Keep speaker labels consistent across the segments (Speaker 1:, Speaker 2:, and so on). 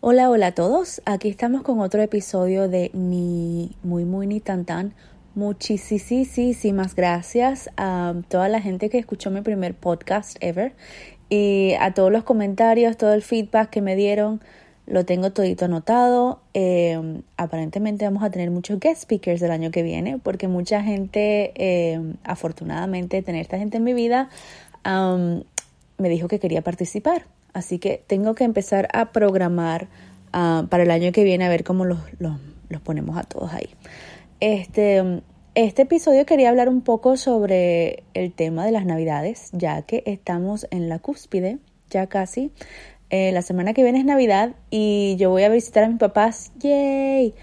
Speaker 1: Hola, hola a todos. Aquí estamos con otro episodio de Ni Muy Muy Ni Tan Tan. Muchísimas gracias a toda la gente que escuchó mi primer podcast ever y a todos los comentarios, todo el feedback que me dieron. Lo tengo todito anotado. Eh, aparentemente vamos a tener muchos guest speakers el año que viene porque mucha gente, eh, afortunadamente, tener esta gente en mi vida, me dijo que quería participar. Así que tengo que empezar a programar ah, para el año que viene a ver cómo los, los, ponemos a todos ahí. Este, este episodio quería hablar un poco sobre el tema de las navidades, ya que estamos en la cúspide, ya casi. Eh, la semana que viene es Navidad y yo voy a visitar a mis papás. ¡Yay!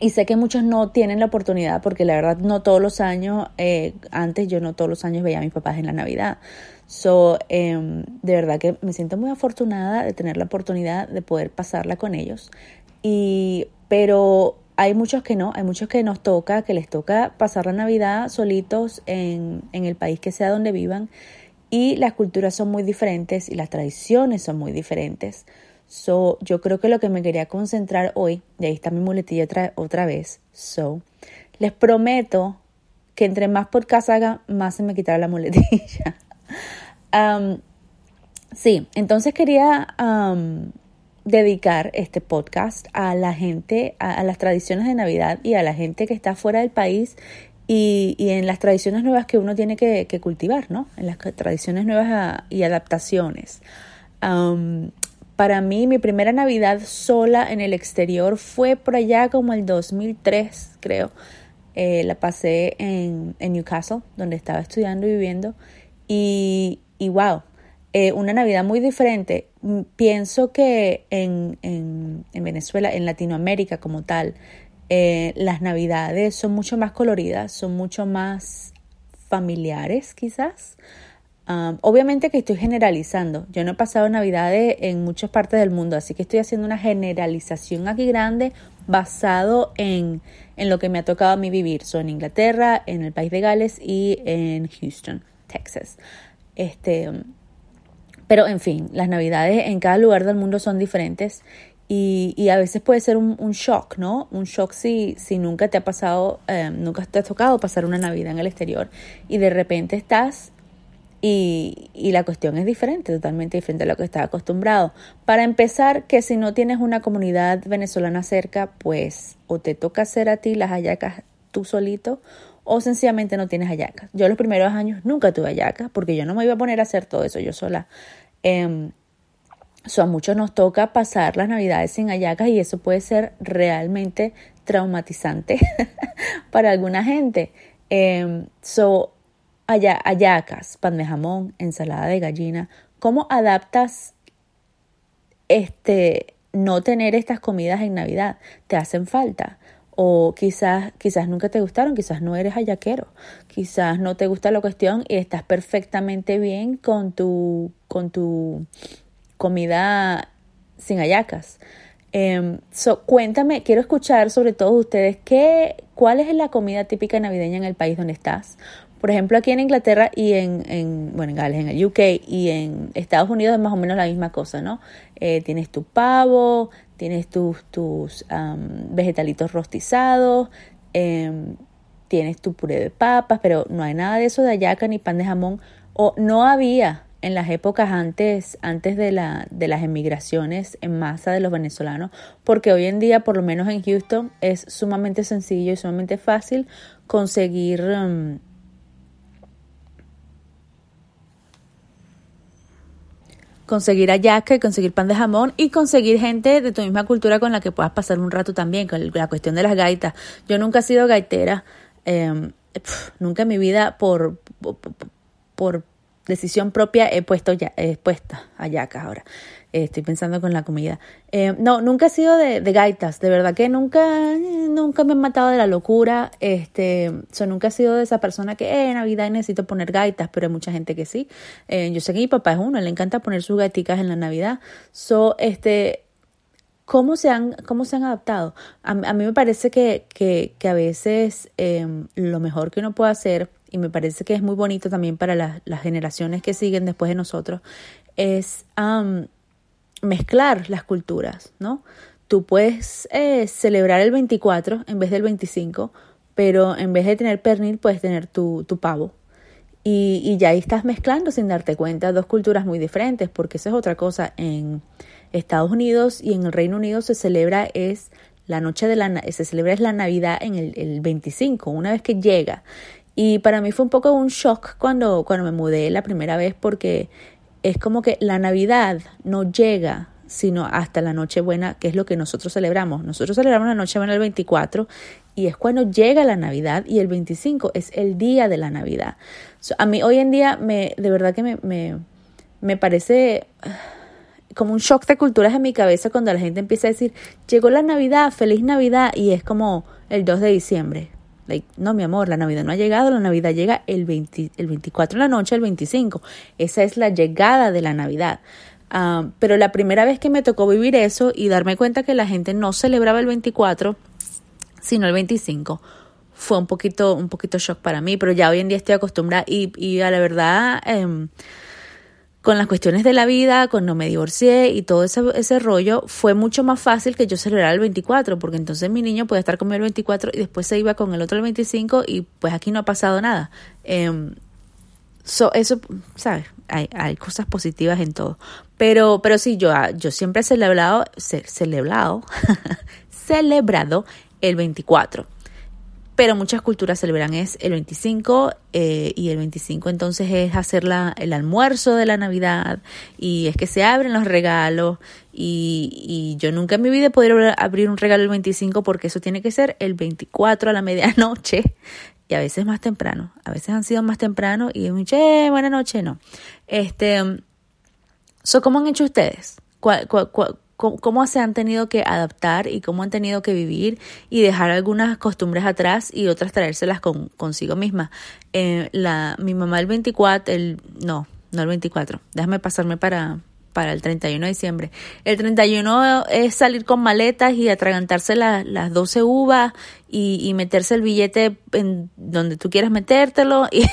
Speaker 1: Y sé que muchos no tienen la oportunidad porque la verdad no todos los años, eh, antes yo no todos los años veía a mis papás en la Navidad. So, em, de verdad que me siento muy afortunada de tener la oportunidad de poder pasarla con ellos. Y, pero hay muchos que no, hay muchos que nos toca, que les toca pasar la Navidad solitos en, en el país que sea donde vivan. Y las culturas son muy diferentes y las tradiciones son muy diferentes. So, yo creo que lo que me quería concentrar hoy, y ahí está mi muletilla otra, otra vez, so, les prometo que entre más por casa haga, más se me quitará la muletilla. sí, entonces quería dedicar este podcast a la gente, a, las tradiciones de Navidad y a la gente que está fuera del país y, en las tradiciones nuevas que uno tiene que, cultivar, ¿no? En las tradiciones nuevas ah, y adaptaciones. Para mí, mi primera Navidad sola en el exterior fue por allá como el 2003, creo. Eh, la pasé en, en Newcastle, donde estaba estudiando y viviendo. Y, y wow, eh, una Navidad muy diferente. Mm, pienso que en, en, en Venezuela, en Latinoamérica como tal, eh, las Navidades son mucho más coloridas, son mucho más familiares quizás. Obviamente que estoy generalizando. Yo no he pasado Navidades en muchas partes del mundo, así que estoy haciendo una generalización aquí grande basado en, en lo que me ha tocado a mí vivir. Soy en Inglaterra, en el país de Gales y en Houston, Texas. Este, pero en fin, las navidades en cada lugar del mundo son diferentes y, y a veces puede ser un, shock, ¿no? Un shock si, si nunca te ha pasado, eh, nunca te ha tocado pasar una Navidad en el exterior y de repente estás y, y, la cuestión es diferente, totalmente diferente a lo que estás acostumbrado. Para empezar, que si no tienes una comunidad venezolana cerca, pues o te toca hacer a ti las hallacas tú solito o sencillamente no tienes hallacas. Yo los primeros años nunca tuve hallacas porque yo no me iba a poner a hacer todo eso yo sola. Eh, a muchos nos toca pasar las navidades sin hallacas y eso puede ser realmente traumatizante para alguna gente. Eh, so, hallacas, pan de jamón, ensalada de gallina. ¿Cómo adaptas este no tener estas comidas en Navidad? ¿Te hacen falta? o quizás, quizás nunca te gustaron, quizás no eres hallaquero, quizás no te gusta la cuestión y estás perfectamente bien con tu, con tu comida sin hallacas. Em, cuéntame, quiero escuchar sobre todos ustedes qué, cuál es la comida típica navideña en el país donde estás. Por ejemplo, aquí en Inglaterra y en, en, bueno, en Gales, en el UK y en Estados Unidos es más o menos la misma cosa, ¿no? Eh, tienes tu pavo, tienes tus, tus vegetalitos rostizados, em, tienes tu puré de papas, pero no hay nada de eso de ayaca ni pan de jamón, o no había en las épocas antes, antes de, la, de las emigraciones en masa de los venezolanos, porque hoy en día, por lo menos en Houston, es sumamente sencillo y sumamente fácil conseguir em, conseguir ayaca conseguir pan de jamón y conseguir gente de tu misma cultura con la que puedas pasar un rato también, con la cuestión de las gaitas. Yo nunca he sido gaitera, em, nunca en mi vida por, por, decisión propia he puesto ya, he puesto ayacas ahora estoy pensando con la comida. Eh, no, nunca he sido de, gaitas, de verdad que nunca, nunca me he matado de la locura. Este, so, nunca he sido de esa persona que eh, en Navidad necesito poner gaitas, pero hay mucha gente que sí. Eh, yo sé que mi papá es uno, le encanta poner sus gaiticas en la Navidad. So, este, ¿cómo se han, cómo se han adaptado? A, mí me parece que, que, a veces em, lo mejor que uno puede hacer y me parece que es muy bonito también para las generaciones que siguen después de nosotros, es mezclar las culturas, ¿no? Tú puedes eh, celebrar el 24 en vez del 25, pero en vez de tener pernil puedes tener tu, tu pavo. Y, y, ya ahí estás mezclando sin darte cuenta dos culturas muy diferentes, porque esa es otra cosa. En Estados Unidos y en el Reino Unido se celebra es la noche de la se celebra es la Navidad en el, el 25, una vez que llega. Y para mí fue un poco un shock cuando, cuando me mudé la primera vez porque es como que la Navidad no llega sino hasta la Nochebuena, que es lo que nosotros celebramos. Nosotros celebramos la Nochebuena el 24 y es cuando llega la Navidad y el 25 es el día de la Navidad. a mí hoy en día me, de verdad que me, me, me parece ah, como un shock de culturas en mi cabeza cuando la gente empieza a decir, llegó la Navidad, feliz Navidad y es como el 2 de diciembre no, mi amor, la Navidad no ha llegado, la Navidad llega el, 20, el 24 de la noche, el 25. Esa es la llegada de la Navidad. Ah, pero la primera vez que me tocó vivir eso y darme cuenta que la gente no celebraba el 24, sino el 25, fue un poquito, un poquito shock para mí, pero ya hoy en día estoy acostumbrada y, y a la verdad... Eh, con las cuestiones de la vida, cuando me divorcié y todo ese, ese rollo, fue mucho más fácil que yo celebrara el 24, porque entonces mi niño puede estar conmigo el 24 y después se iba con el otro el 25 y pues aquí no ha pasado nada. Eh, eso, ¿sabes? Hay, hay, cosas positivas en todo. Pero, pero sí, yo, yo siempre he celebrado, celebrado, celebrado el 24 pero muchas culturas celebran es el 25 eh, y el 25 entonces es hacer la, el almuerzo de la Navidad y es que se abren los regalos y, y yo nunca en mi vida he podido abrir un regalo el 25 porque eso tiene que ser el 24 a la medianoche y a veces más temprano, a veces han sido más temprano y es un che, buena noche, no. Este, so, ¿cómo han hecho ustedes? ¿Cuál, cuál, cuál cómo, se han tenido que adaptar y cómo han tenido que vivir y dejar algunas costumbres atrás y otras traérselas con, consigo misma. Eh, la, mi mamá el 24, el, no, no el 24, déjame pasarme para, para el 31 de diciembre. El 31 es salir con maletas y atragantarse las 12 uvas y, y, meterse el billete en donde tú quieras metértelo y,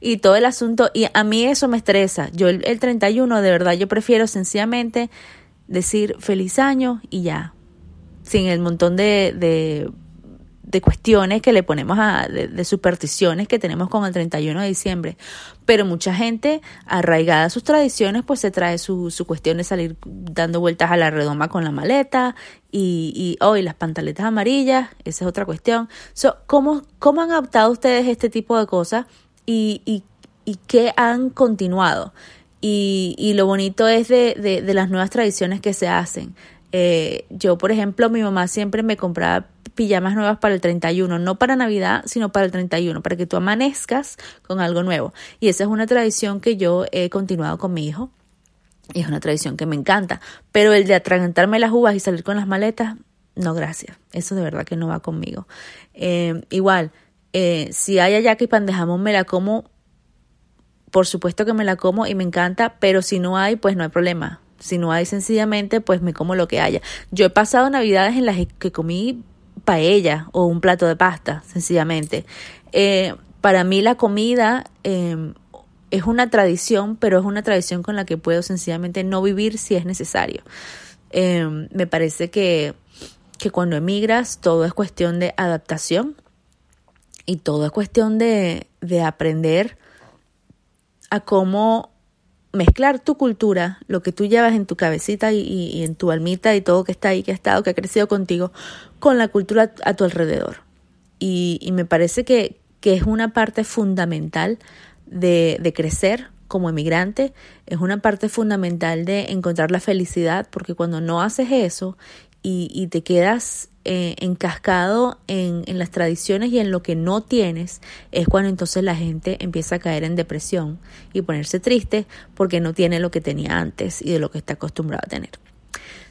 Speaker 1: y, todo el asunto. Y a mí eso me estresa. Yo el, el 31 de verdad yo prefiero sencillamente decir feliz año y ya, sin el montón de, de, de cuestiones que le ponemos a, de, supersticiones que tenemos con el 31 de diciembre. Pero mucha gente, arraigada a sus tradiciones, pues se trae su, su cuestión de salir dando vueltas a la redoma con la maleta y, hoy las pantaletas amarillas, esa es otra cuestión. So, ¿cómo, ¿Cómo han adaptado ustedes este tipo de cosas y, y qué han continuado? Y, y lo bonito es de, de, de, las nuevas tradiciones que se hacen. Eh, yo, por ejemplo, mi mamá siempre me compraba pijamas nuevas para el 31, no para Navidad, sino para el 31, para que tú amanezcas con algo nuevo. Y esa es una tradición que yo he continuado con mi hijo. Y es una tradición que me encanta. Pero el de atragantarme las uvas y salir con las maletas, no, gracias. Eso de verdad que no va conmigo. Eh, igual, eh, si hay ayaca y pan de jamón, me la como por supuesto que me la como y me encanta, pero si no hay, pues no hay problema. Si no hay, sencillamente, pues me como lo que haya. Yo he pasado navidades en las que comí paella o un plato de pasta, sencillamente. Eh, para mí la comida eh, es una tradición, pero es una tradición con la que puedo sencillamente no vivir si es necesario. Eh, me parece que, que cuando emigras todo es cuestión de adaptación y todo es cuestión de, de aprender a cómo mezclar tu cultura, lo que tú llevas en tu cabecita y, en tu almita y todo que está ahí, que ha estado, que ha crecido contigo, con la cultura a tu alrededor. Y, me parece que, que, es una parte fundamental de, de crecer como emigrante, es una parte fundamental de encontrar la felicidad, porque cuando no haces eso y, te quedas eh, encascado en, las tradiciones y en lo que no tienes, es cuando entonces la gente empieza a caer en depresión y ponerse triste porque no tiene lo que tenía antes y de lo que está acostumbrado a tener.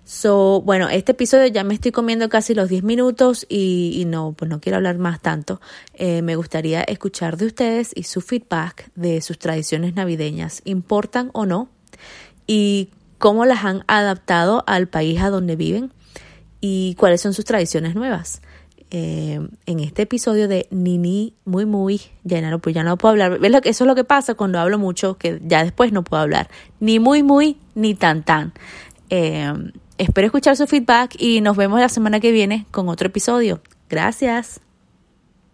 Speaker 1: So, bueno, este episodio ya me estoy comiendo casi los 10 minutos y, y no, pues no quiero hablar más tanto. Eh, me gustaría escuchar de ustedes y su feedback de sus tradiciones navideñas. ¿Importan o no? Y cómo las han adaptado al país a donde viven y cuáles son sus tradiciones nuevas. Eh, en este episodio de Nini muy muy, ya no, pues ya no puedo hablar. ¿Ves lo que, eso es lo que pasa cuando hablo mucho, que ya después no puedo hablar. Ni muy muy, ni tan tan. Eh, espero escuchar su feedback y nos vemos la semana que viene con otro episodio. Gracias.